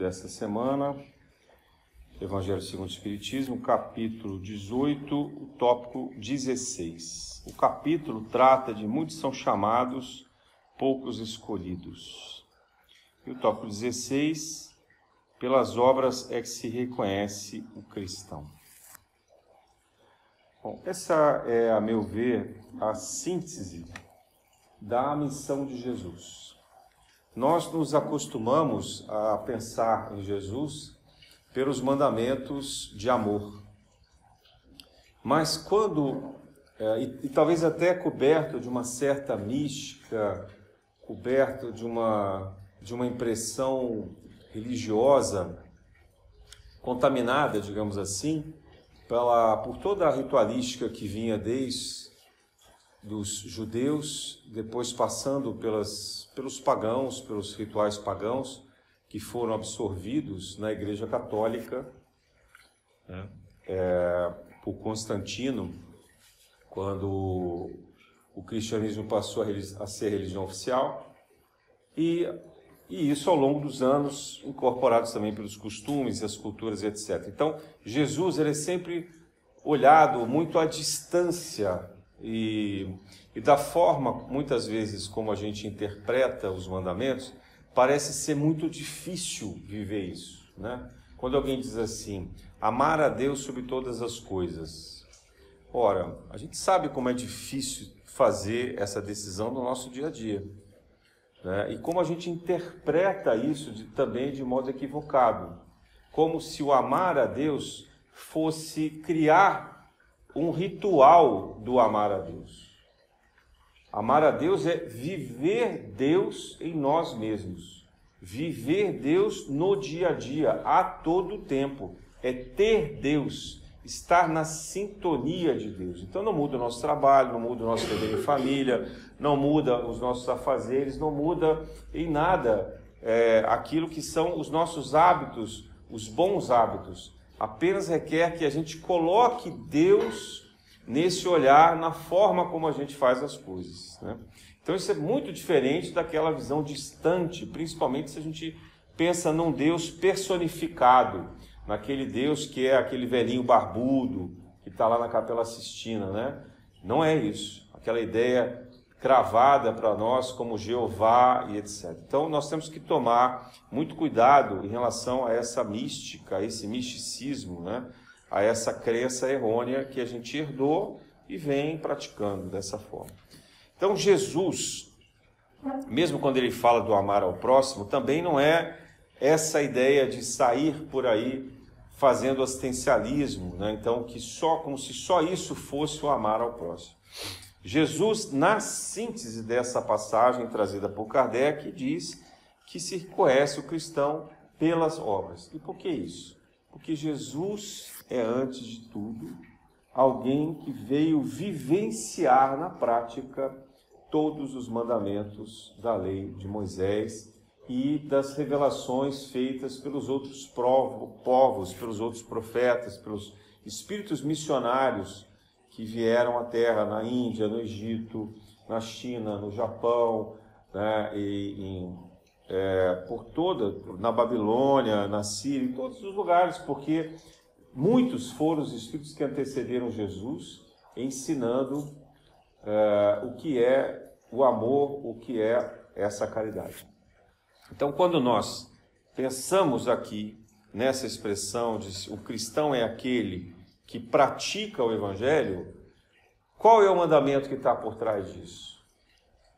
dessa semana, Evangelho segundo o Espiritismo, capítulo 18, o tópico 16. O capítulo trata de muitos são chamados, poucos escolhidos. E o tópico 16, pelas obras é que se reconhece o cristão. Bom, essa é, a meu ver, a síntese da missão de Jesus. Nós nos acostumamos a pensar em Jesus pelos mandamentos de amor. Mas quando, é, e, e, talvez até coberto de uma certa mística, coberto de uma, de uma impressão religiosa, contaminada, digamos assim, pela, por toda a ritualística que vinha desde dos judeus, depois passando pelas, pelos pagãos, pelos rituais pagãos, que foram absorvidos na Igreja Católica né, é, por Constantino, quando o cristianismo passou a, a ser religião oficial, e, e isso ao longo dos anos, incorporados também pelos costumes as culturas, etc. Então, Jesus ele é sempre olhado muito à distância e, e da forma, muitas vezes, como a gente interpreta os mandamentos, parece ser muito difícil viver isso. Né? Quando alguém diz assim, amar a Deus sobre todas as coisas. Ora, a gente sabe como é difícil fazer essa decisão no nosso dia a dia. Né? E como a gente interpreta isso de, também de modo equivocado. Como se o amar a Deus fosse criar um ritual do amar a Deus. Amar a Deus é viver Deus em nós mesmos. Viver Deus no dia a dia, a todo tempo. É ter Deus, estar na sintonia de Deus. Então não muda o nosso trabalho, não muda o nosso dever em família, não muda os nossos afazeres, não muda em nada é, aquilo que são os nossos hábitos, os bons hábitos apenas requer que a gente coloque Deus nesse olhar, na forma como a gente faz as coisas. Né? Então isso é muito diferente daquela visão distante, principalmente se a gente pensa num Deus personificado, naquele Deus que é aquele velhinho barbudo que está lá na Capela Sistina, né? Não é isso. Aquela ideia cravada para nós como Jeová e etc. Então nós temos que tomar muito cuidado em relação a essa mística, a esse misticismo, né? a essa crença errônea que a gente herdou e vem praticando dessa forma. Então Jesus, mesmo quando ele fala do amar ao próximo, também não é essa ideia de sair por aí fazendo assistencialismo, né? então que só como se só isso fosse o amar ao próximo. Jesus, na síntese dessa passagem trazida por Kardec, diz que se conhece o cristão pelas obras. E por que isso? Porque Jesus é, antes de tudo, alguém que veio vivenciar na prática todos os mandamentos da lei de Moisés e das revelações feitas pelos outros povos, pelos outros profetas, pelos espíritos missionários que vieram à Terra na Índia, no Egito, na China, no Japão, né, e, em, é, por toda, na Babilônia, na Síria, em todos os lugares, porque muitos foram os espíritos que antecederam Jesus, ensinando é, o que é o amor, o que é essa caridade. Então, quando nós pensamos aqui nessa expressão de o cristão é aquele que pratica o Evangelho, qual é o mandamento que está por trás disso?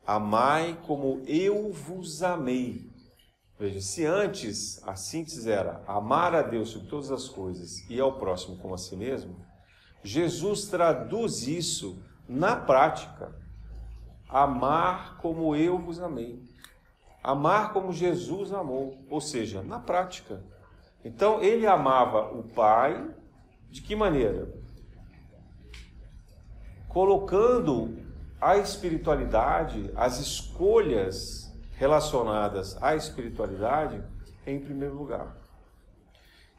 Amai como eu vos amei. Veja, se antes a síntese era amar a Deus sobre todas as coisas e ao próximo como a si mesmo, Jesus traduz isso na prática. Amar como eu vos amei. Amar como Jesus amou, ou seja, na prática. Então ele amava o Pai de que maneira? Colocando a espiritualidade, as escolhas relacionadas à espiritualidade em primeiro lugar.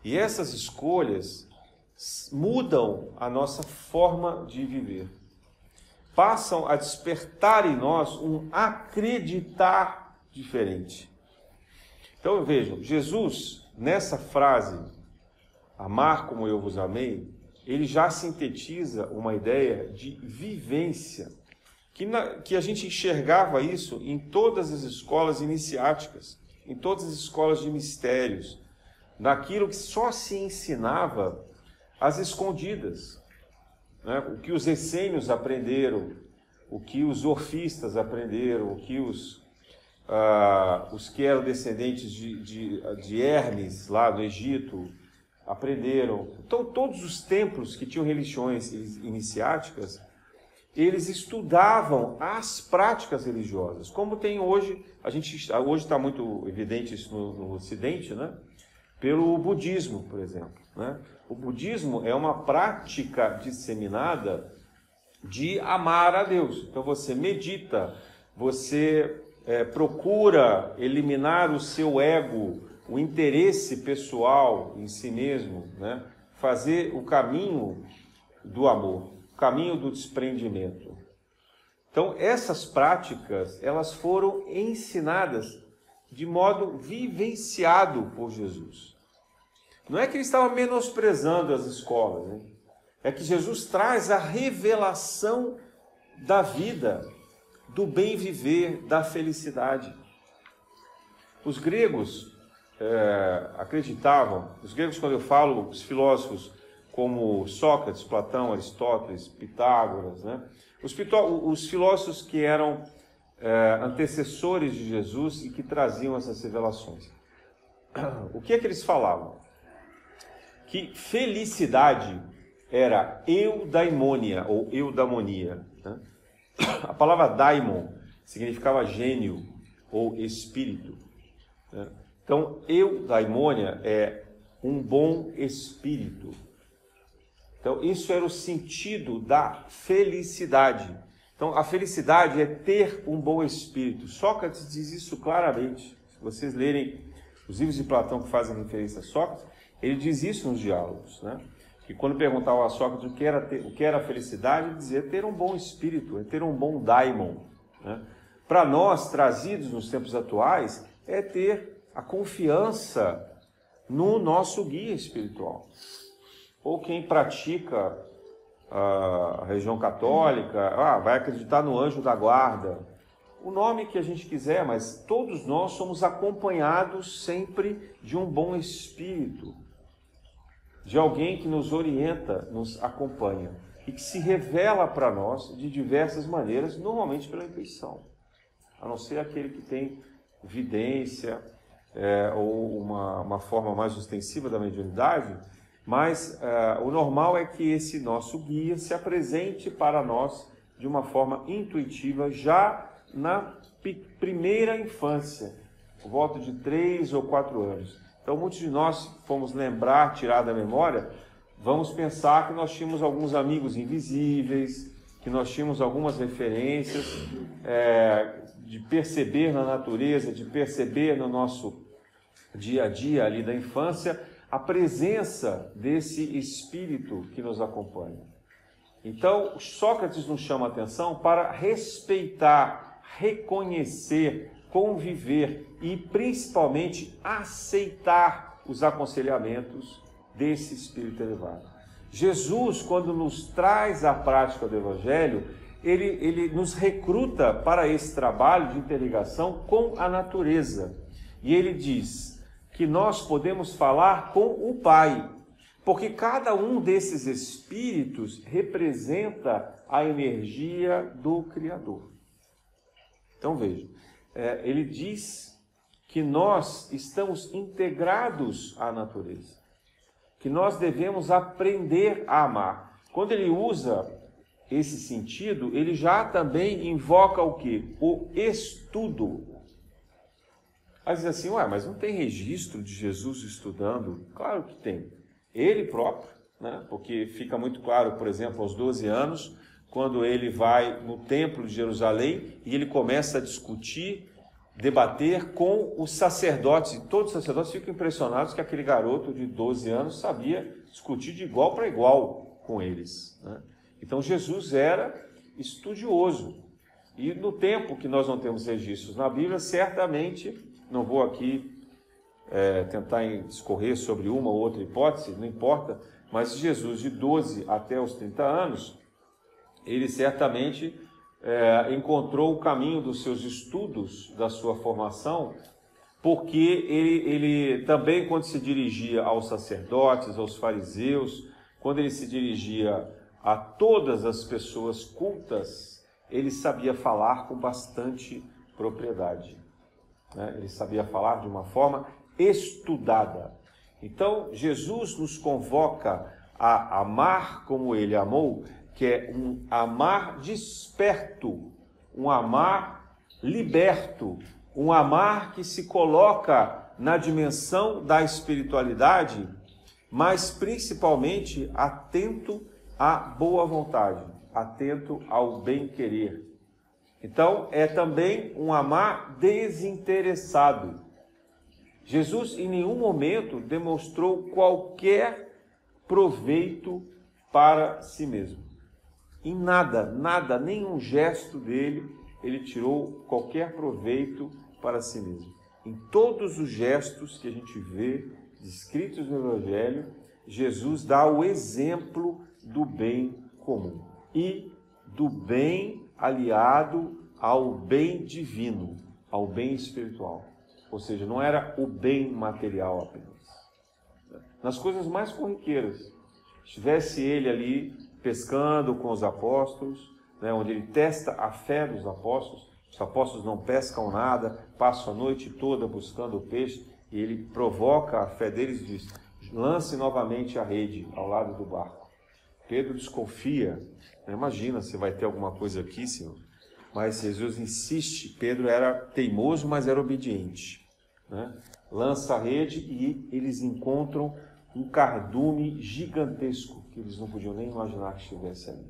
E essas escolhas mudam a nossa forma de viver. Passam a despertar em nós um acreditar diferente. Então vejam, Jesus nessa frase, amar como eu vos amei, ele já sintetiza uma ideia de vivência, que, na, que a gente enxergava isso em todas as escolas iniciáticas, em todas as escolas de mistérios, naquilo que só se ensinava às escondidas. Né? O que os essênios aprenderam, o que os orfistas aprenderam, o que os, ah, os que eram descendentes de, de, de Hermes, lá do Egito, aprenderam. Então, todos os templos que tinham religiões iniciáticas, eles estudavam as práticas religiosas, como tem hoje, a gente hoje está muito evidente isso no, no Ocidente, né? Pelo budismo, por exemplo, né? O budismo é uma prática disseminada de amar a Deus. Então você medita, você é, procura eliminar o seu ego, o interesse pessoal em si mesmo, né? fazer o caminho do amor, o caminho do desprendimento. Então essas práticas elas foram ensinadas de modo vivenciado por Jesus. Não é que ele estava menosprezando as escolas, né? é que Jesus traz a revelação da vida, do bem viver, da felicidade. Os gregos é, acreditavam, os gregos, quando eu falo, os filósofos como Sócrates, Platão, Aristóteles, Pitágoras, né? os, os filósofos que eram é, antecessores de Jesus e que traziam essas revelações. O que é que eles falavam? que felicidade era eudaimônia ou eudamonia. Né? A palavra daimon significava gênio ou espírito. Né? Então, eudaimônia é um bom espírito. Então, isso era o sentido da felicidade. Então, a felicidade é ter um bom espírito. Sócrates diz isso claramente. Se vocês lerem os livros de Platão que fazem referência a Sócrates, ele diz isso nos diálogos, né? Que quando perguntava a Sócrates o que era, ter, o que era felicidade, ele dizia ter um bom espírito, é ter um bom daimon. Né? Para nós, trazidos nos tempos atuais, é ter a confiança no nosso guia espiritual. Ou quem pratica a religião católica, ah, vai acreditar no anjo da guarda. O nome que a gente quiser, mas todos nós somos acompanhados sempre de um bom espírito de alguém que nos orienta, nos acompanha e que se revela para nós de diversas maneiras, normalmente pela intuição, a não ser aquele que tem vidência é, ou uma, uma forma mais ostensiva da mediunidade, mas é, o normal é que esse nosso guia se apresente para nós de uma forma intuitiva já na primeira infância, por volta de três ou quatro anos. Então, muitos de nós fomos lembrar, tirar da memória, vamos pensar que nós tínhamos alguns amigos invisíveis, que nós tínhamos algumas referências, é, de perceber na natureza, de perceber no nosso dia a dia ali da infância, a presença desse espírito que nos acompanha. Então, Sócrates nos chama a atenção para respeitar, reconhecer conviver e principalmente aceitar os aconselhamentos desse espírito elevado. Jesus, quando nos traz a prática do Evangelho, ele, ele nos recruta para esse trabalho de interligação com a natureza. E ele diz que nós podemos falar com o Pai, porque cada um desses espíritos representa a energia do Criador. Então veja, é, ele diz que nós estamos integrados à natureza, que nós devemos aprender a amar. Quando ele usa esse sentido, ele já também invoca o que? O estudo. Aí diz assim, ué, mas não tem registro de Jesus estudando? Claro que tem. Ele próprio, né? porque fica muito claro, por exemplo, aos 12 anos, quando ele vai no templo de Jerusalém e ele começa a discutir, debater com os sacerdotes. E todos os sacerdotes ficam impressionados que aquele garoto de 12 anos sabia discutir de igual para igual com eles. Né? Então Jesus era estudioso. E no tempo que nós não temos registros na Bíblia, certamente, não vou aqui é, tentar discorrer sobre uma ou outra hipótese, não importa, mas Jesus, de 12 até os 30 anos, ele certamente é, encontrou o caminho dos seus estudos, da sua formação, porque ele, ele também, quando se dirigia aos sacerdotes, aos fariseus, quando ele se dirigia a todas as pessoas cultas, ele sabia falar com bastante propriedade. Né? Ele sabia falar de uma forma estudada. Então, Jesus nos convoca a amar como ele amou, que é um amar desperto, um amar liberto, um amar que se coloca na dimensão da espiritualidade, mas principalmente atento à boa vontade, atento ao bem-querer. Então, é também um amar desinteressado. Jesus em nenhum momento demonstrou qualquer proveito para si mesmo. Em nada, nada, nenhum gesto dele, ele tirou qualquer proveito para si mesmo. Em todos os gestos que a gente vê descritos no Evangelho, Jesus dá o exemplo do bem comum e do bem aliado ao bem divino, ao bem espiritual. Ou seja, não era o bem material apenas. Nas coisas mais corriqueiras. Estivesse ele ali pescando com os apóstolos, né, onde ele testa a fé dos apóstolos. Os apóstolos não pescam nada, passam a noite toda buscando o peixe e ele provoca a fé deles e diz: lance novamente a rede ao lado do barco. Pedro desconfia, né, imagina se vai ter alguma coisa aqui, Senhor. Mas Jesus insiste. Pedro era teimoso, mas era obediente. Né? Lança a rede e eles encontram um cardume gigantesco que eles não podiam nem imaginar que estivesse ali.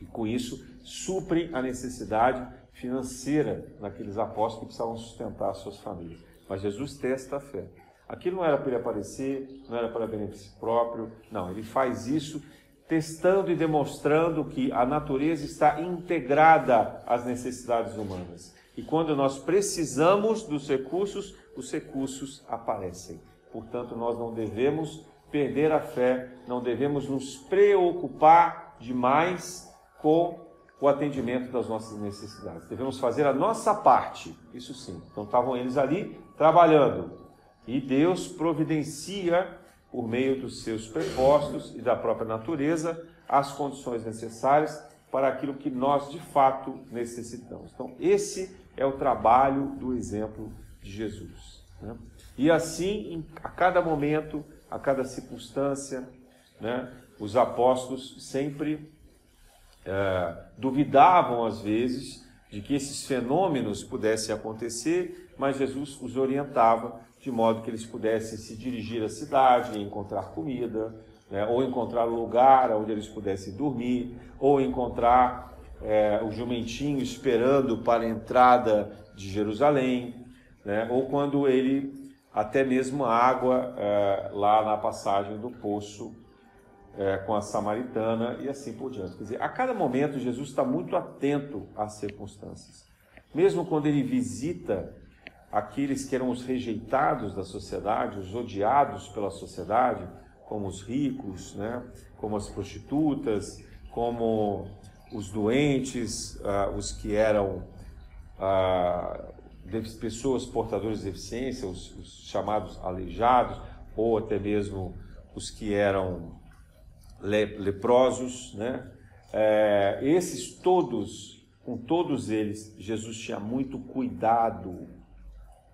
E com isso, suprem a necessidade financeira daqueles apóstolos que precisavam sustentar as suas famílias. Mas Jesus testa a fé. Aquilo não era para ele aparecer, não era para benefício próprio, não, ele faz isso testando e demonstrando que a natureza está integrada às necessidades humanas. E quando nós precisamos dos recursos, os recursos aparecem. Portanto, nós não devemos perder a fé, não devemos nos preocupar demais com o atendimento das nossas necessidades. Devemos fazer a nossa parte, isso sim. Então estavam eles ali trabalhando e Deus providencia por meio dos seus prepostos e da própria natureza as condições necessárias para aquilo que nós de fato necessitamos. Então esse é o trabalho do exemplo de Jesus. Né? E assim, a cada momento, a cada circunstância, né, os apóstolos sempre é, duvidavam, às vezes, de que esses fenômenos pudessem acontecer, mas Jesus os orientava de modo que eles pudessem se dirigir à cidade e encontrar comida, né, ou encontrar um lugar onde eles pudessem dormir, ou encontrar é, o jumentinho esperando para a entrada de Jerusalém, né, ou quando ele até mesmo água é, lá na passagem do poço é, com a samaritana e assim por diante. Quer dizer, a cada momento Jesus está muito atento às circunstâncias. Mesmo quando ele visita aqueles que eram os rejeitados da sociedade, os odiados pela sociedade, como os ricos, né? como as prostitutas, como os doentes, uh, os que eram uh, pessoas portadoras de deficiência, os, os, chamados aleijados, ou até mesmo os que eram le, leprosos, né? É, esses todos, com todos eles, Jesus tinha muito cuidado,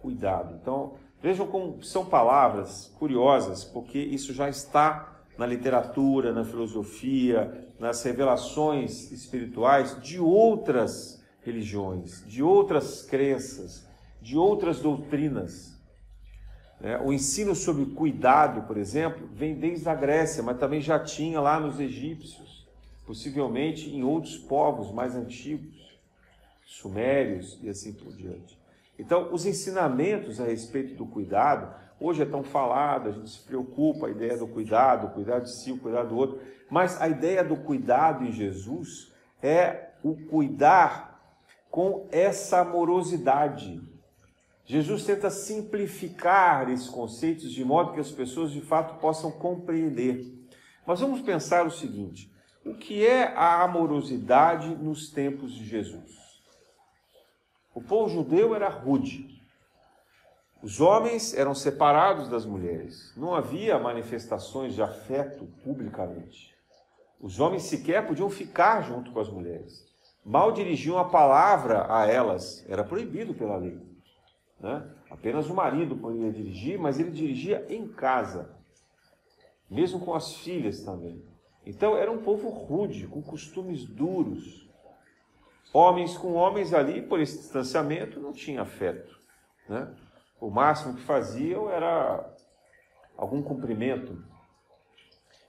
cuidado. Então, vejam como são palavras curiosas, porque isso já está na literatura, na filosofia, nas revelações espirituais de outras religiões, de outras crenças, de outras doutrinas. É, o ensino sobre cuidado, por exemplo, vem desde a Grécia, mas também já tinha lá nos egípcios, possivelmente em outros povos mais antigos, sumérios e assim por diante. Então, os ensinamentos a respeito do cuidado, hoje é tão falado, a gente se preocupa a ideia do cuidado, o cuidado de si, o cuidado do outro, mas a ideia do cuidado em Jesus é o cuidar com essa amorosidade, Jesus tenta simplificar esses conceitos de modo que as pessoas de fato possam compreender. Mas vamos pensar o seguinte: o que é a amorosidade nos tempos de Jesus? O povo judeu era rude. Os homens eram separados das mulheres. Não havia manifestações de afeto publicamente. Os homens sequer podiam ficar junto com as mulheres. Mal dirigiam a palavra a elas, era proibido pela lei. Né? Apenas o marido poderia dirigir, mas ele dirigia em casa, mesmo com as filhas também. Então era um povo rude, com costumes duros. Homens com homens ali, por esse distanciamento, não tinha afeto. Né? O máximo que faziam era algum cumprimento.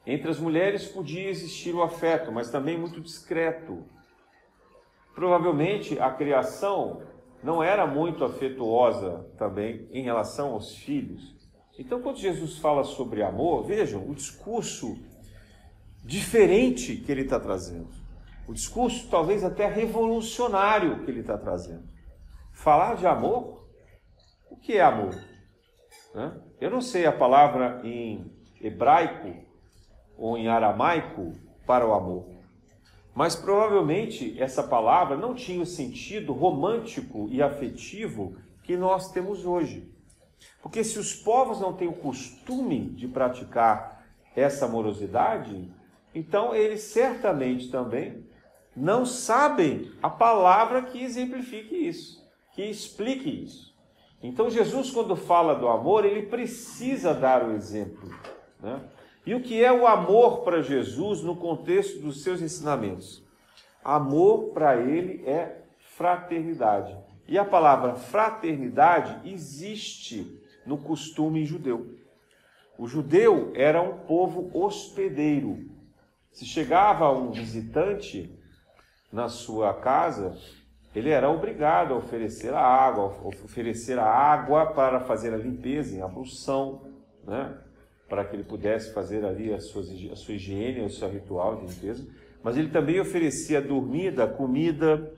Entre as mulheres podia existir o afeto, mas também muito discreto. Provavelmente a criação não era muito afetuosa também em relação aos filhos. Então, quando Jesus fala sobre amor, vejam o discurso diferente que ele está trazendo. O discurso talvez até revolucionário que ele está trazendo. Falar de amor? O que é amor? Eu não sei a palavra em hebraico ou em aramaico para o amor. Mas provavelmente essa palavra não tinha o sentido romântico e afetivo que nós temos hoje. Porque se os povos não têm o costume de praticar essa amorosidade, então eles certamente também não sabem a palavra que exemplifique isso, que explique isso. Então Jesus, quando fala do amor, ele precisa dar o exemplo. Né? E o que é o amor para Jesus no contexto dos seus ensinamentos? Amor para ele é fraternidade. E a palavra fraternidade existe no costume judeu. O judeu era um povo hospedeiro. Se chegava um visitante na sua casa, ele era obrigado a oferecer a água, oferecer a água para fazer a limpeza, a ablução, né? para que ele pudesse fazer ali a sua, a sua higiene, o seu ritual de limpeza. Mas ele também oferecia dormida, comida.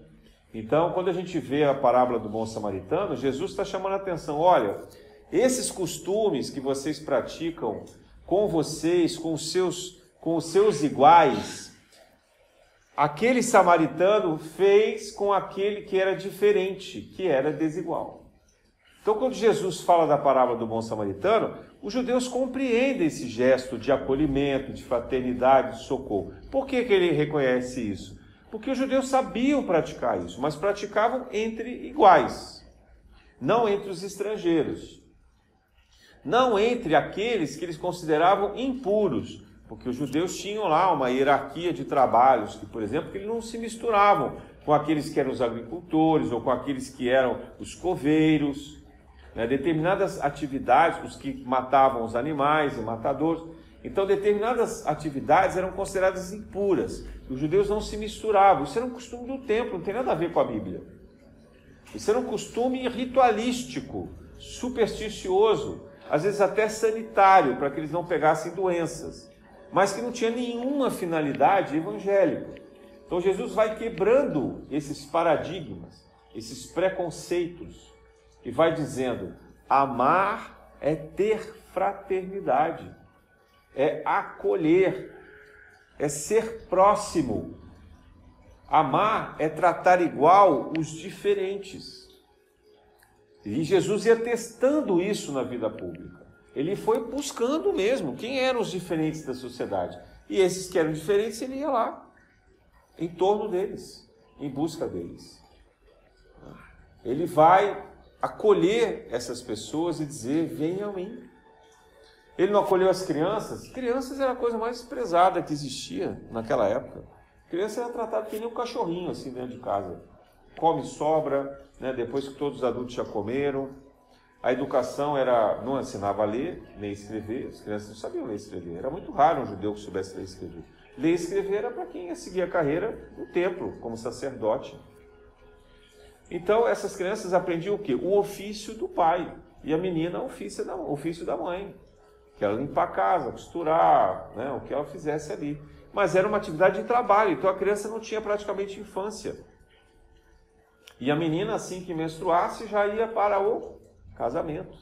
Então, quando a gente vê a parábola do bom samaritano, Jesus está chamando a atenção: olha, esses costumes que vocês praticam com vocês, com os seus, com os seus iguais, aquele samaritano fez com aquele que era diferente, que era desigual. Então, quando Jesus fala da parábola do bom samaritano, os judeus compreendem esse gesto de acolhimento, de fraternidade, de socorro. Por que, que ele reconhece isso? Porque os judeus sabiam praticar isso, mas praticavam entre iguais, não entre os estrangeiros, não entre aqueles que eles consideravam impuros, porque os judeus tinham lá uma hierarquia de trabalhos, que, por exemplo, que eles não se misturavam com aqueles que eram os agricultores ou com aqueles que eram os coveiros. Né? Determinadas atividades, os que matavam os animais, os matadores, então determinadas atividades eram consideradas impuras. Os judeus não se misturavam. Isso era um costume do templo, não tem nada a ver com a Bíblia. Isso era um costume ritualístico, supersticioso, às vezes até sanitário, para que eles não pegassem doenças, mas que não tinha nenhuma finalidade evangélica. Então Jesus vai quebrando esses paradigmas, esses preconceitos, e vai dizendo: amar é ter fraternidade, é acolher, é ser próximo. Amar é tratar igual os diferentes. E Jesus ia testando isso na vida pública. Ele foi buscando mesmo quem eram os diferentes da sociedade. E esses que eram diferentes, ele ia lá, em torno deles, em busca deles. Ele vai acolher essas pessoas e dizer: venham a mim. Ele não acolheu as crianças? Crianças era a coisa mais desprezada que existia naquela época. Criança era tratada que nem um cachorrinho assim dentro de casa. Come sobra, né, depois que todos os adultos já comeram. A educação era não ensinava a ler nem escrever. As crianças não sabiam ler e escrever. Era muito raro um judeu que soubesse ler e escrever. Ler e escrever era para quem ia seguir a carreira no templo, como sacerdote. Então essas crianças aprendiam o quê? O ofício do pai. E a menina o ofício da, ofício da mãe. Que era limpar a casa, costurar, né, o que ela fizesse ali. Mas era uma atividade de trabalho, então a criança não tinha praticamente infância. E a menina, assim que menstruasse, já ia para o casamento.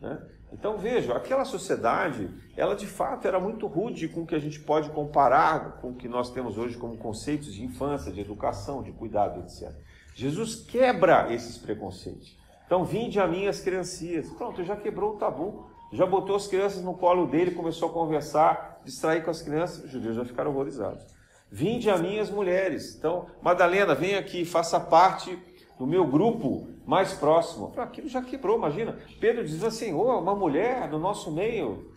Né? Então veja, aquela sociedade, ela de fato era muito rude com o que a gente pode comparar com o que nós temos hoje como conceitos de infância, de educação, de cuidado, etc. Jesus quebra esses preconceitos. Então, vinde a mim as criancinhas. Pronto, já quebrou o tabu. Já botou as crianças no colo dele, começou a conversar, distrair com as crianças. Os judeus já ficaram horrorizados. Vinde a mim as mulheres. Então, Madalena, vem aqui, faça parte do meu grupo mais próximo. Aquilo já quebrou, imagina. Pedro diz assim: oh, uma mulher no nosso meio.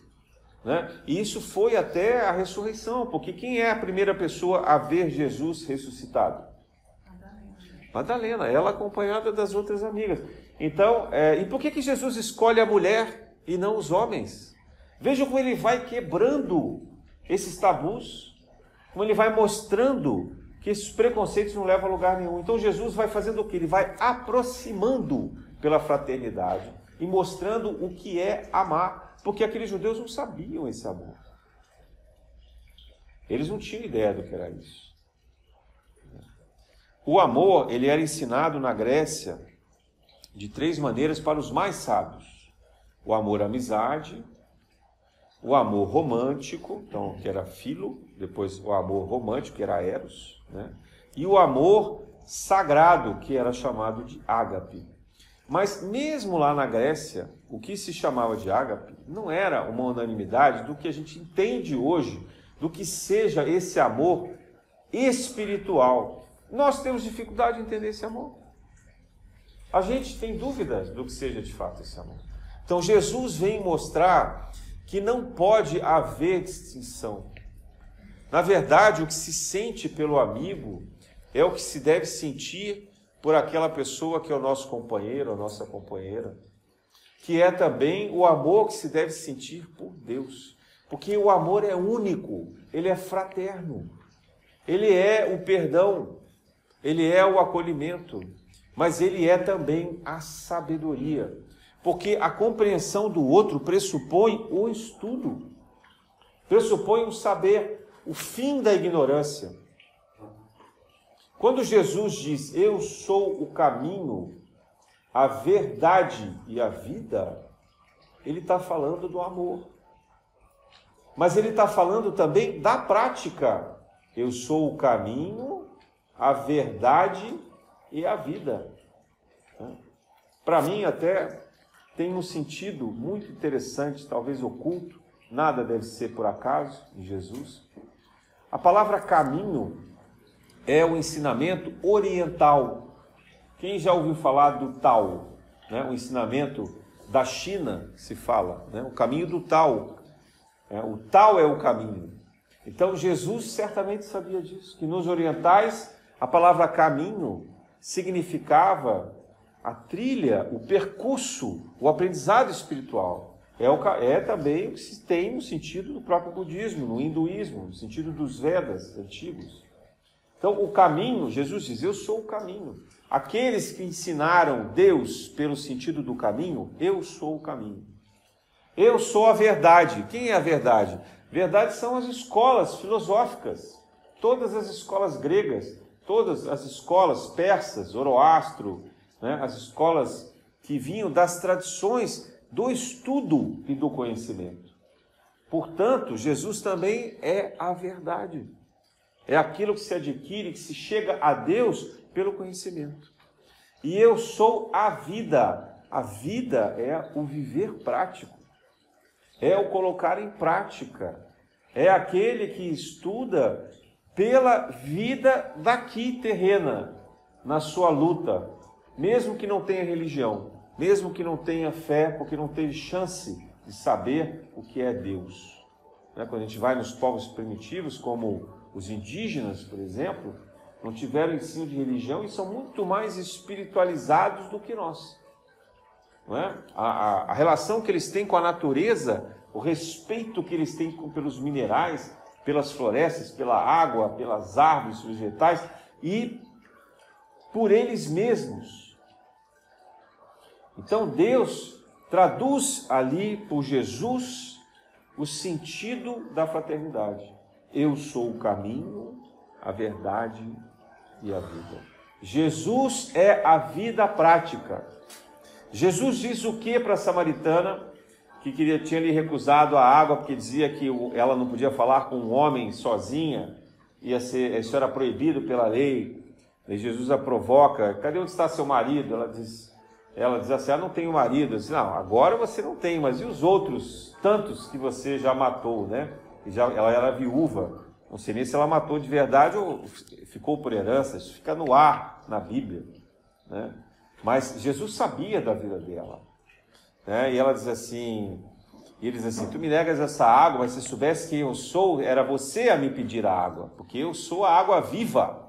Né? E isso foi até a ressurreição, porque quem é a primeira pessoa a ver Jesus ressuscitado? Madalena, Madalena ela acompanhada das outras amigas. Então, é, e por que, que Jesus escolhe a mulher e não os homens? Vejam como ele vai quebrando esses tabus, como ele vai mostrando que esses preconceitos não levam a lugar nenhum. Então Jesus vai fazendo o que? Ele vai aproximando pela fraternidade e mostrando o que é amar, porque aqueles judeus não sabiam esse amor. Eles não tinham ideia do que era isso. O amor, ele era ensinado na Grécia de três maneiras para os mais sábios: o amor amizade, o amor romântico, então que era filo, depois o amor romântico, que era eros, né? e o amor sagrado, que era chamado de ágape. Mas mesmo lá na Grécia, o que se chamava de ágape não era uma unanimidade do que a gente entende hoje, do que seja esse amor espiritual. Nós temos dificuldade de entender esse amor. A gente tem dúvidas do que seja de fato esse amor. Então Jesus vem mostrar que não pode haver distinção. Na verdade, o que se sente pelo amigo é o que se deve sentir por aquela pessoa que é o nosso companheiro, a nossa companheira, que é também o amor que se deve sentir por Deus. Porque o amor é único, ele é fraterno, ele é o perdão, ele é o acolhimento, mas ele é também a sabedoria porque a compreensão do outro pressupõe o estudo, pressupõe o saber, o fim da ignorância. Quando Jesus diz, Eu sou o caminho, a verdade e a vida, ele está falando do amor. Mas ele está falando também da prática. Eu sou o caminho, a verdade e a vida. Para mim, até tem um sentido muito interessante, talvez oculto, nada deve ser por acaso em Jesus. A palavra caminho é o ensinamento oriental. Quem já ouviu falar do Tao? Né? O ensinamento da China se fala, né? o caminho do Tao. É, o Tao é o caminho. Então Jesus certamente sabia disso, que nos orientais a palavra caminho significava a trilha, o percurso, o aprendizado espiritual. É, o, é também o que se tem no sentido do próprio budismo, no hinduísmo, no sentido dos Vedas antigos. Então, o caminho, Jesus diz: Eu sou o caminho. Aqueles que ensinaram Deus pelo sentido do caminho, eu sou o caminho. Eu sou a verdade. Quem é a verdade? Verdade são as escolas filosóficas, todas as escolas gregas, todas as escolas persas, Zoroastro, né, as escolas que vinham das tradições do estudo e do conhecimento. Portanto, Jesus também é a verdade. É aquilo que se adquire, que se chega a Deus pelo conhecimento. E eu sou a vida. A vida é o viver prático, é o colocar em prática, é aquele que estuda pela vida daqui terrena, na sua luta, mesmo que não tenha religião, mesmo que não tenha fé, porque não teve chance de saber o que é Deus. Né? Quando a gente vai nos povos primitivos, como os indígenas, por exemplo, não tiveram ensino de religião e são muito mais espiritualizados do que nós. É? a, a, a relação que eles têm com a natureza, o respeito que eles têm pelos minerais, pelas florestas, pela água, pelas árvores, vegetais e por eles mesmos. Então Deus traduz ali por Jesus o sentido da fraternidade. Eu sou o caminho, a verdade e a vida. Jesus é a vida prática. Jesus diz o que para a samaritana que queria, tinha lhe recusado a água porque dizia que ela não podia falar com um homem sozinha, ia ser, isso era proibido pela lei. E Jesus a provoca: cadê onde está seu marido? Ela diz, ela diz assim: ah, não tenho marido. Diz, não, agora você não tem, mas e os outros tantos que você já matou, né? E já, ela era viúva. Não sei nem se ela matou de verdade ou ficou por herança. Isso fica no ar na Bíblia, né? Mas Jesus sabia da vida dela. Né? E ela diz assim, e ele diz assim, tu me negas essa água, mas se soubesse quem eu sou, era você a me pedir a água, porque eu sou a água viva.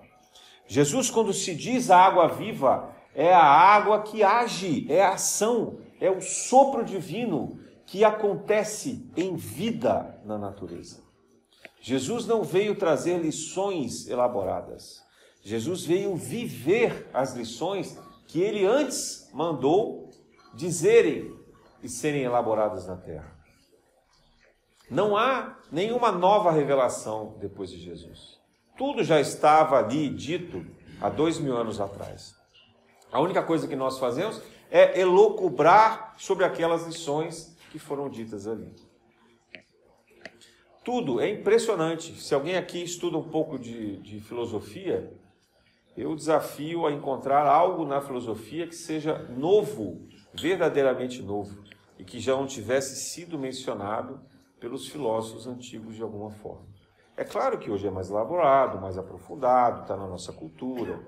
Jesus, quando se diz a água viva, é a água que age, é a ação, é o sopro divino que acontece em vida na natureza. Jesus não veio trazer lições elaboradas. Jesus veio viver as lições que ele antes mandou dizerem e serem elaboradas na terra. Não há nenhuma nova revelação depois de Jesus. Tudo já estava ali dito há dois mil anos atrás. A única coisa que nós fazemos é elocubrar sobre aquelas lições que foram ditas ali. Tudo é impressionante. Se alguém aqui estuda um pouco de, de filosofia, eu desafio a encontrar algo na filosofia que seja novo, verdadeiramente novo, e que já não tivesse sido mencionado pelos filósofos antigos de alguma forma. É claro que hoje é mais elaborado, mais aprofundado, está na nossa cultura.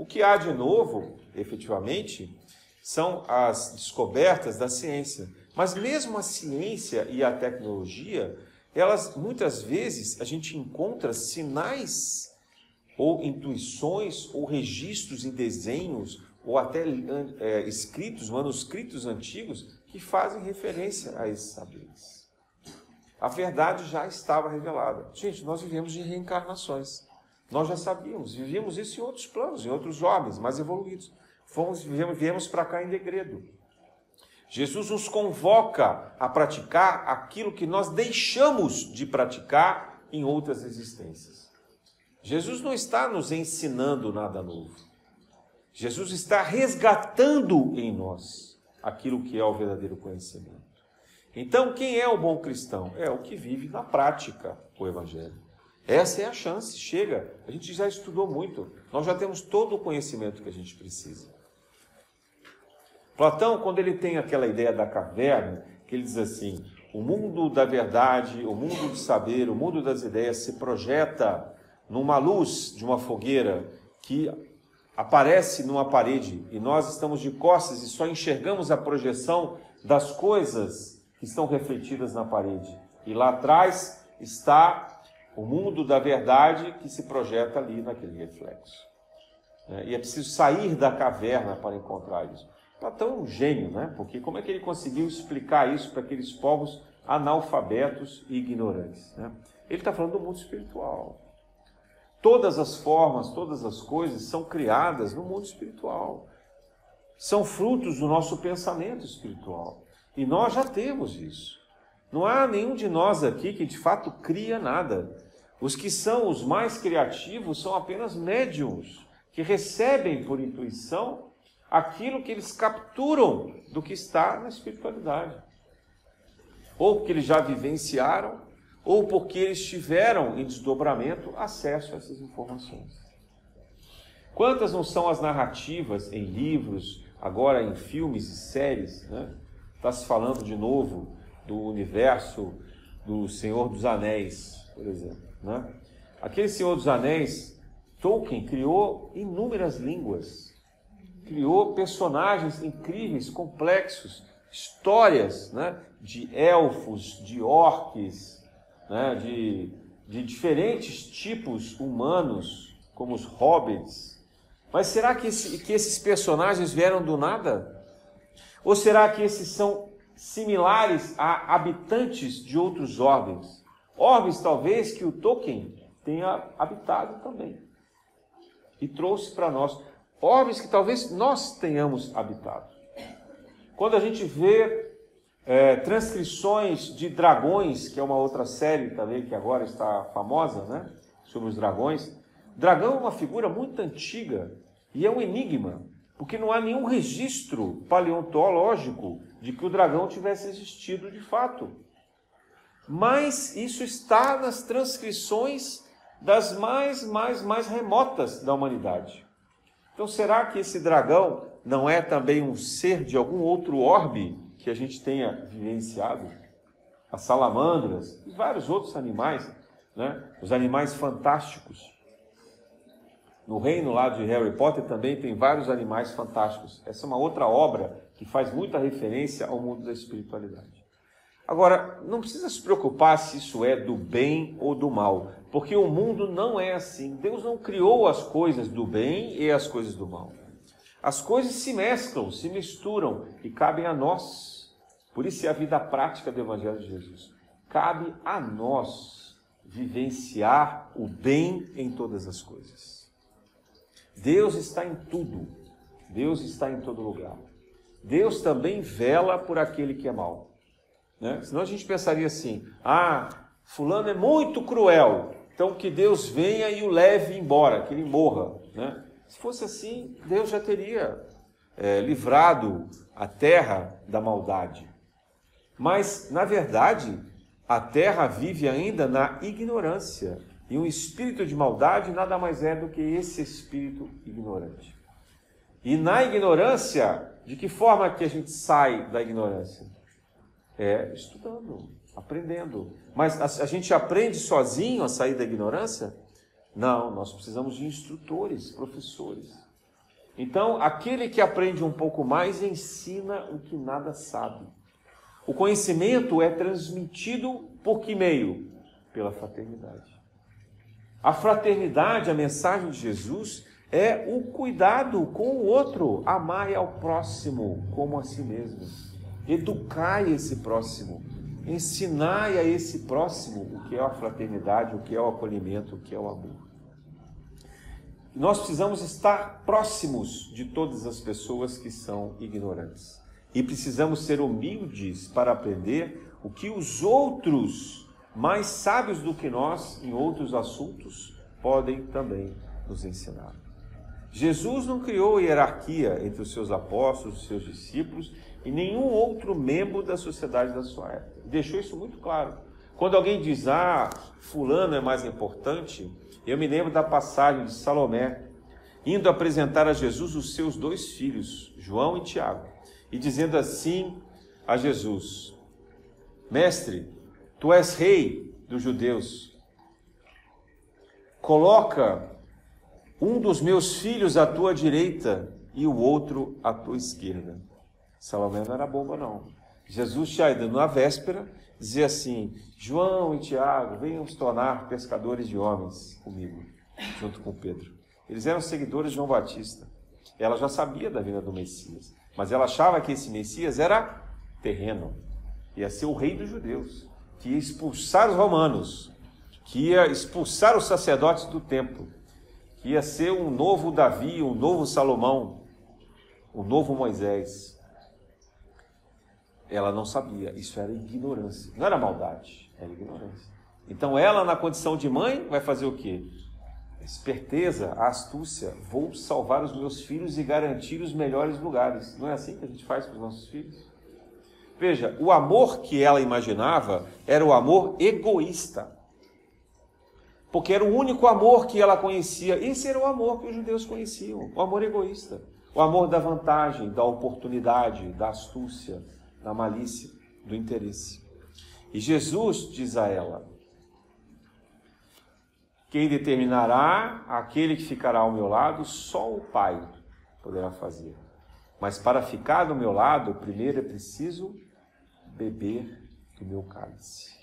O que há de novo, efetivamente, são as descobertas da ciência. Mas mesmo a ciência e a tecnologia, elas muitas vezes a gente encontra sinais ou intuições ou registros em desenhos ou até é, escritos, manuscritos antigos que fazem referência a esses saberes. A verdade já estava revelada. Gente, nós vivemos de reencarnações. Nós já sabíamos, vivíamos isso em outros planos, em outros homens mais evoluídos. Fomos, viemos, viemos para cá em degredo. Jesus nos convoca a praticar aquilo que nós deixamos de praticar em outras existências. Jesus não está nos ensinando nada novo. Jesus está resgatando em nós aquilo que é o verdadeiro conhecimento. Então, quem é o bom cristão? É o que vive na prática o Evangelho. Essa é a chance, chega. A gente já estudou muito, nós já temos todo o conhecimento que a gente precisa. Platão, quando ele tem aquela ideia da caverna, que ele diz assim: o mundo da verdade, o mundo do saber, o mundo das ideias se projeta numa luz de uma fogueira que aparece numa parede e nós estamos de costas e só enxergamos a projeção das coisas que estão refletidas na parede. E lá atrás está o mundo da verdade que se projeta ali naquele reflexo. É, e é preciso sair da caverna para encontrar isso. Platão é um gênio, né? Porque como é que ele conseguiu explicar isso para aqueles povos analfabetos e ignorantes? Né? Ele está falando do mundo espiritual. Todas as formas, todas as coisas são criadas no mundo espiritual. São frutos do nosso pensamento espiritual. E nós já temos isso. Não há nenhum de nós aqui que de fato cria nada. Os que são os mais criativos são apenas médiums, que recebem por intuição aquilo que eles capturam do que está na espiritualidade. Ou porque eles já vivenciaram, ou porque eles tiveram em desdobramento acesso a essas informações. Quantas não são as narrativas em livros, agora em filmes e séries, né? Está se falando de novo do universo do Senhor dos Anéis, por exemplo. Né? Aquele Senhor dos Anéis, Tolkien criou inúmeras línguas, criou personagens incríveis, complexos, histórias né? de elfos, de orques, né, de, de diferentes tipos humanos, como os hobbits. Mas será que, esse, que esses personagens vieram do nada? Ou será que esses são similares a habitantes de outros orbes? Orbes, talvez, que o Tolkien tenha habitado também. E trouxe para nós. Orbes que talvez nós tenhamos habitado. Quando a gente vê é, transcrições de dragões, que é uma outra série também que agora está famosa, né? Sobre os dragões. Dragão é uma figura muito antiga e é um enigma, porque não há nenhum registro paleontológico de que o dragão tivesse existido de fato. Mas isso está nas transcrições das mais, mais, mais remotas da humanidade. Então, será que esse dragão não é também um ser de algum outro orbe que a gente tenha vivenciado? As salamandras e vários outros animais, né? os animais fantásticos. No reino lá de Harry Potter também tem vários animais fantásticos. Essa é uma outra obra que faz muita referência ao mundo da espiritualidade. Agora, não precisa se preocupar se isso é do bem ou do mal, porque o mundo não é assim. Deus não criou as coisas do bem e as coisas do mal. As coisas se mesclam, se misturam e cabem a nós. Por isso é a vida prática do Evangelho de Jesus. Cabe a nós vivenciar o bem em todas as coisas. Deus está em tudo. Deus está em todo lugar. Deus também vela por aquele que é mau. Né? Senão a gente pensaria assim: ah, Fulano é muito cruel, então que Deus venha e o leve embora, que ele morra. Né? Se fosse assim, Deus já teria é, livrado a terra da maldade. Mas, na verdade, a terra vive ainda na ignorância. E um espírito de maldade nada mais é do que esse espírito ignorante. E na ignorância, de que forma que a gente sai da ignorância? É estudando, aprendendo. Mas a, a gente aprende sozinho a sair da ignorância? Não, nós precisamos de instrutores, professores. Então, aquele que aprende um pouco mais ensina o que nada sabe. O conhecimento é transmitido por que meio? Pela fraternidade. A fraternidade, a mensagem de Jesus, é o cuidado com o outro, amar ao próximo como a si mesmo, educar esse próximo, ensinar a esse próximo o que é a fraternidade, o que é o acolhimento, o que é o amor. Nós precisamos estar próximos de todas as pessoas que são ignorantes e precisamos ser humildes para aprender o que os outros mais sábios do que nós em outros assuntos, podem também nos ensinar. Jesus não criou hierarquia entre os seus apóstolos, os seus discípulos e nenhum outro membro da sociedade da sua época. Deixou isso muito claro. Quando alguém diz, ah, fulano é mais importante, eu me lembro da passagem de Salomé, indo apresentar a Jesus os seus dois filhos, João e Tiago, e dizendo assim a Jesus: Mestre, Tu és rei dos judeus. Coloca um dos meus filhos à tua direita e o outro à tua esquerda. Salomé não era boba, não. Jesus já na véspera dizia assim: João e Tiago, venham se tornar pescadores de homens comigo, junto com Pedro. Eles eram seguidores de João Batista. Ela já sabia da vinda do Messias, mas ela achava que esse Messias era terreno, ia ser o rei dos judeus que ia expulsar os romanos, que ia expulsar os sacerdotes do templo, que ia ser um novo Davi, um novo Salomão, um novo Moisés. Ela não sabia, isso era ignorância, não era maldade, era ignorância. Então ela, na condição de mãe, vai fazer o quê? A esperteza, a astúcia, vou salvar os meus filhos e garantir os melhores lugares. Não é assim que a gente faz com os nossos filhos? Veja, o amor que ela imaginava era o amor egoísta. Porque era o único amor que ela conhecia. Esse era o amor que os judeus conheciam, o amor egoísta. O amor da vantagem, da oportunidade, da astúcia, da malícia, do interesse. E Jesus diz a ela: Quem determinará aquele que ficará ao meu lado, só o Pai poderá fazer. Mas para ficar do meu lado, primeiro é preciso beber do meu cálice.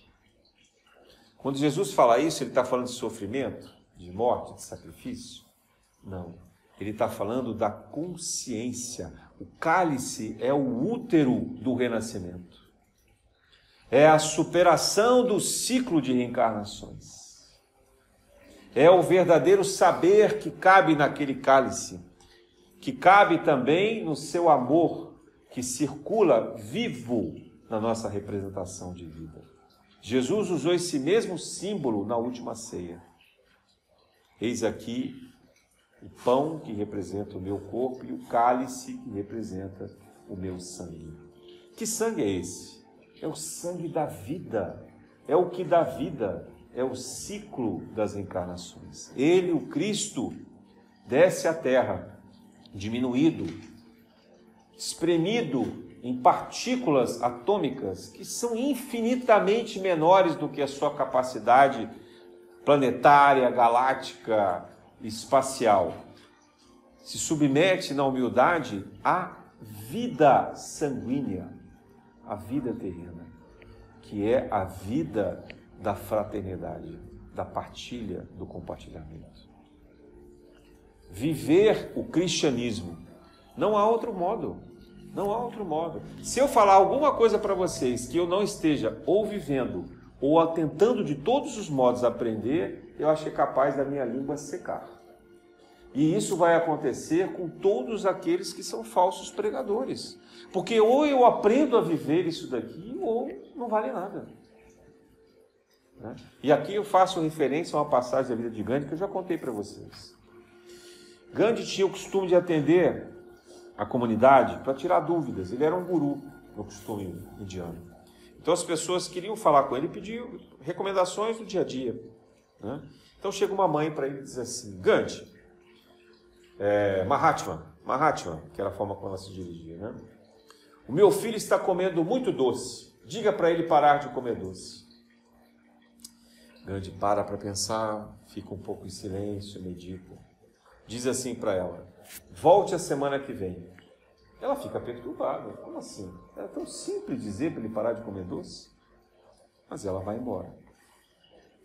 Quando Jesus fala isso, ele está falando de sofrimento, de morte, de sacrifício? Não. Ele está falando da consciência. O cálice é o útero do renascimento. É a superação do ciclo de reencarnações. É o verdadeiro saber que cabe naquele cálice, que cabe também no seu amor, que circula vivo na nossa representação de vida. Jesus usou esse mesmo símbolo na última ceia. Eis aqui O pão que representa o meu corpo e o cálice que representa o meu sangue. Que sangue é esse? É o sangue da vida. É o que dá vida. É o ciclo das encarnações. Ele, o Cristo, desce à terra, diminuído, espremido em partículas atômicas que são infinitamente menores do que a sua capacidade planetária, galáctica, espacial. Se submete na humildade à vida sanguínea, à vida terrena, que é a vida da fraternidade, da partilha, do compartilhamento. Viver o cristianismo. Não há outro modo. Não há outro modo. Se eu falar alguma coisa para vocês que eu não esteja ou vivendo ou tentando de todos os modos aprender, eu que é capaz da minha língua secar. E isso vai acontecer com todos aqueles que são falsos pregadores. Porque ou eu aprendo a viver isso daqui, ou não vale nada. Né? E aqui eu faço referência a uma passagem da vida de Gandhi que eu já contei para vocês. Gandhi tinha o costume de atender a comunidade para tirar dúvidas. Ele era um guru no costume indiano. Então as pessoas queriam falar com ele e pediam recomendações do dia a dia. Né? Então chega uma mãe para ele e diz assim: Gandhi, é, Mahatma, Mahatma, que era a forma como ela se dirigia, né? O meu filho está comendo muito doce. Diga para ele parar de comer doce. Gandhi para para pensar, fica um pouco em silêncio, medita. Diz assim para ela: Volte a semana que vem. Ela fica perturbada. Como assim? É tão simples dizer para ele parar de comer doce. Mas ela vai embora.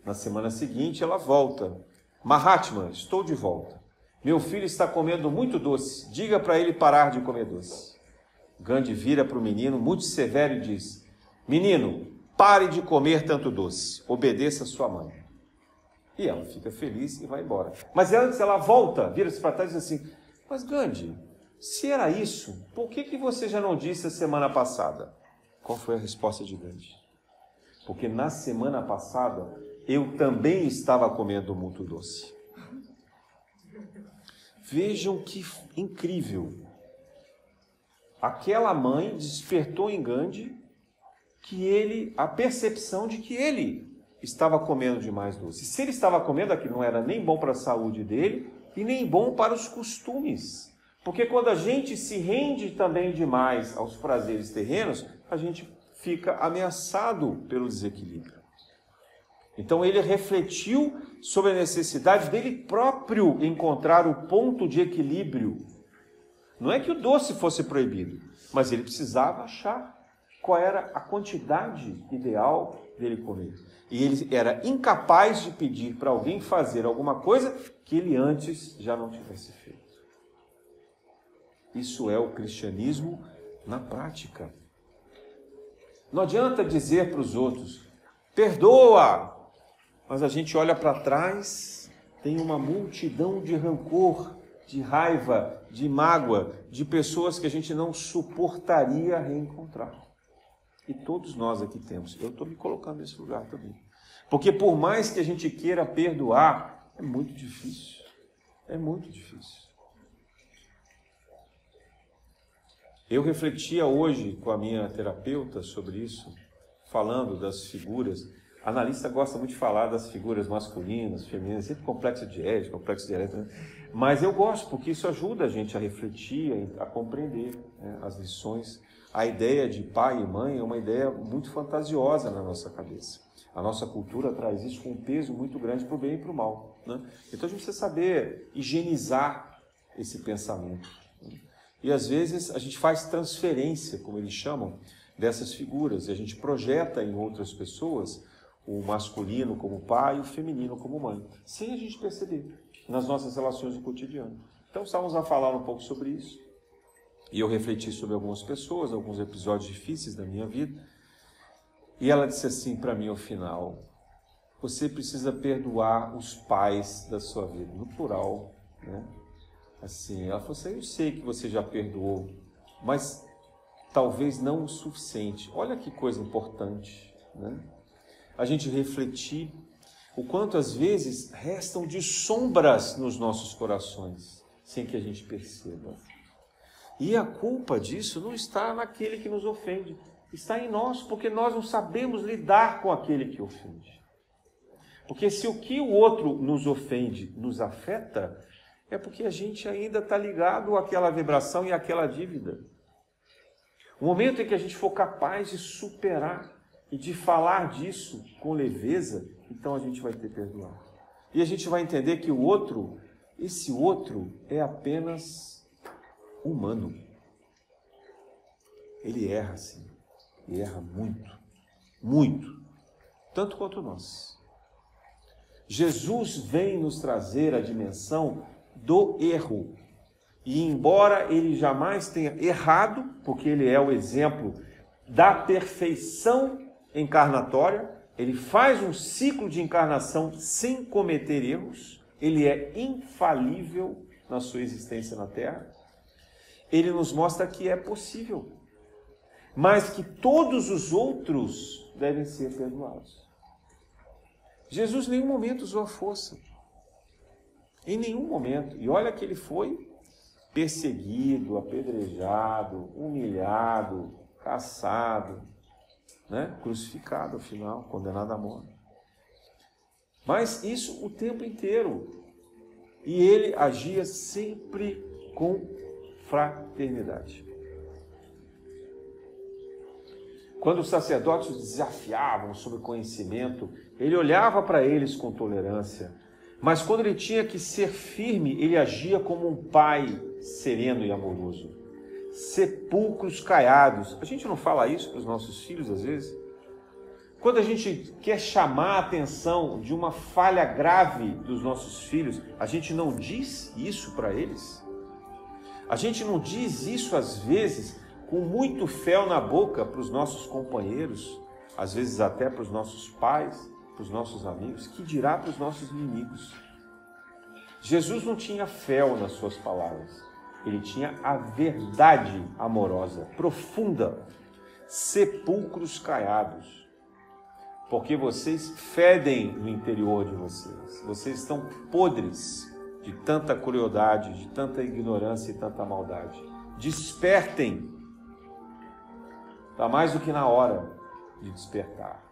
Na semana seguinte, ela volta. Mahatma, estou de volta. Meu filho está comendo muito doce. Diga para ele parar de comer doce. Gandhi vira para o menino, muito severo, e diz: Menino, pare de comer tanto doce. Obedeça a sua mãe. E ela fica feliz e vai embora. Mas antes ela volta, vira-se para trás e diz assim: Mas Gandhi, se era isso, por que, que você já não disse a semana passada? Qual foi a resposta de Gandhi? Porque na semana passada eu também estava comendo muito doce. Vejam que incrível. Aquela mãe despertou em Gandhi que ele a percepção de que ele estava comendo demais doce. Se ele estava comendo aquilo, não era nem bom para a saúde dele e nem bom para os costumes. Porque quando a gente se rende também demais aos prazeres terrenos, a gente fica ameaçado pelo desequilíbrio. Então ele refletiu sobre a necessidade dele próprio encontrar o ponto de equilíbrio. Não é que o doce fosse proibido, mas ele precisava achar qual era a quantidade ideal dele comer. E ele era incapaz de pedir para alguém fazer alguma coisa que ele antes já não tivesse feito. Isso é o cristianismo na prática. Não adianta dizer para os outros, perdoa, mas a gente olha para trás, tem uma multidão de rancor, de raiva, de mágoa, de pessoas que a gente não suportaria reencontrar. E todos nós aqui temos. Eu estou me colocando nesse lugar também. Porque por mais que a gente queira perdoar, é muito difícil. É muito difícil. Eu refletia hoje com a minha terapeuta sobre isso, falando das figuras. A analista gosta muito de falar das figuras masculinas, femininas, sempre complexo de ética, complexo de ética. Né? Mas eu gosto, porque isso ajuda a gente a refletir, a compreender né, as lições a ideia de pai e mãe é uma ideia muito fantasiosa na nossa cabeça. A nossa cultura traz isso com um peso muito grande para o bem e para o mal. Né? Então a gente precisa saber higienizar esse pensamento. Né? E às vezes a gente faz transferência, como eles chamam, dessas figuras, e a gente projeta em outras pessoas o masculino como pai e o feminino como mãe, sem a gente perceber nas nossas relações do cotidiano. Então estávamos a falar um pouco sobre isso. E eu refleti sobre algumas pessoas, alguns episódios difíceis da minha vida. E ela disse assim para mim ao final: Você precisa perdoar os pais da sua vida, no plural, né? Assim, ela falou assim: Eu sei que você já perdoou, mas talvez não o suficiente. Olha que coisa importante, né? A gente refletir, o quanto às vezes restam de sombras nos nossos corações, sem que a gente perceba. E a culpa disso não está naquele que nos ofende, está em nós, porque nós não sabemos lidar com aquele que ofende. Porque se o que o outro nos ofende nos afeta, é porque a gente ainda está ligado àquela vibração e àquela dívida. O momento em que a gente for capaz de superar e de falar disso com leveza, então a gente vai ter perdoado. E a gente vai entender que o outro, esse outro é apenas humano. Ele erra sim, e erra muito, muito, tanto quanto nós. Jesus vem nos trazer a dimensão do erro. E embora ele jamais tenha errado, porque ele é o exemplo da perfeição encarnatória, ele faz um ciclo de encarnação sem cometer erros, ele é infalível na sua existência na Terra. Ele nos mostra que é possível, mas que todos os outros devem ser perdoados. Jesus em nenhum momento usou a força. Em nenhum momento. E olha que ele foi perseguido, apedrejado, humilhado, caçado, né? crucificado, afinal, condenado à morte. Mas isso o tempo inteiro. E ele agia sempre com fraternidade. Quando os sacerdotes desafiavam sobre conhecimento, ele olhava para eles com tolerância, mas quando ele tinha que ser firme, ele agia como um pai sereno e amoroso. Sepulcros caiados. A gente não fala isso para os nossos filhos às vezes? Quando a gente quer chamar a atenção de uma falha grave dos nossos filhos, a gente não diz isso para eles? A gente não diz isso às vezes com muito fel na boca para os nossos companheiros, às vezes até para os nossos pais? para os nossos amigos, que dirá para os nossos inimigos? Jesus não tinha fel nas suas palavras, ele tinha a verdade amorosa, profunda, sepulcros caiados, porque vocês fedem no interior de vocês, vocês estão podres de tanta crueldade, de tanta ignorância e tanta maldade. Despertem, está mais do que na hora de despertar.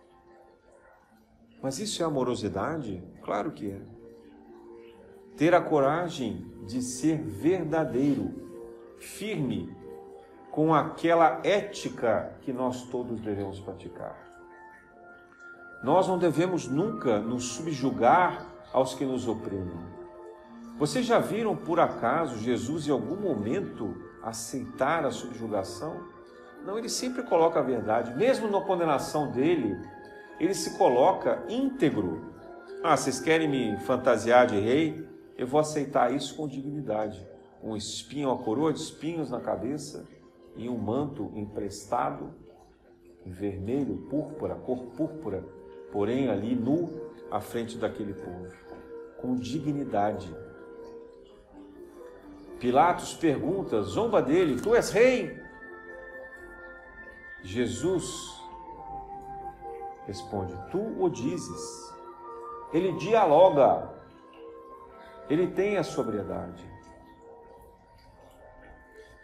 Mas isso é amorosidade? Claro que é. Ter a coragem de ser verdadeiro, firme, com aquela ética que nós todos devemos praticar. Nós não devemos nunca nos subjugar aos que nos oprimem. Vocês já viram por acaso Jesus em algum momento aceitar a subjugação? Não, ele sempre coloca a verdade, mesmo na condenação dele, ele se coloca íntegro. Ah, vocês querem me fantasiar de rei? Eu vou aceitar isso com dignidade. Um espinho, uma coroa de espinhos na cabeça e um manto emprestado, em vermelho, púrpura, cor púrpura, porém ali nu à frente daquele povo, com dignidade. Pilatos pergunta, zomba dele: Tu és rei? Jesus Responde: Tu o dizes. Ele dialoga. Ele tem a sobriedade.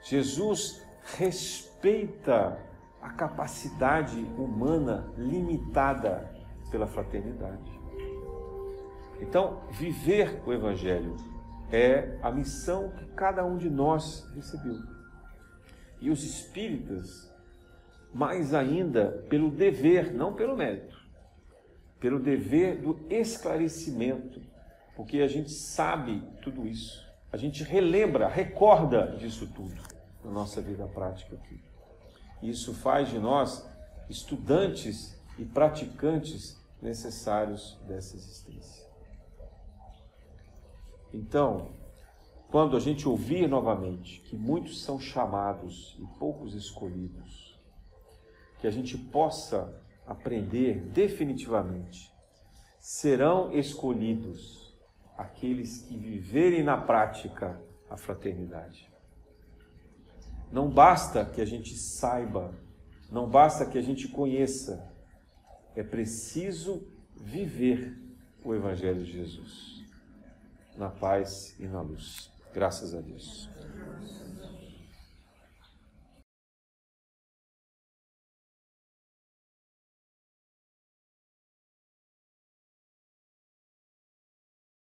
Jesus respeita a capacidade humana limitada pela fraternidade. Então, viver o Evangelho é a missão que cada um de nós recebeu. E os espíritas mais ainda pelo dever, não pelo mérito, pelo dever do esclarecimento, porque a gente sabe tudo isso, a gente relembra, recorda disso tudo na nossa vida prática aqui. Isso faz de nós estudantes e praticantes necessários dessa existência. Então, quando a gente ouvir novamente que muitos são chamados e poucos escolhidos, que a gente possa aprender definitivamente. Serão escolhidos aqueles que viverem na prática a fraternidade. Não basta que a gente saiba, não basta que a gente conheça, é preciso viver o Evangelho de Jesus. Na paz e na luz. Graças a Deus.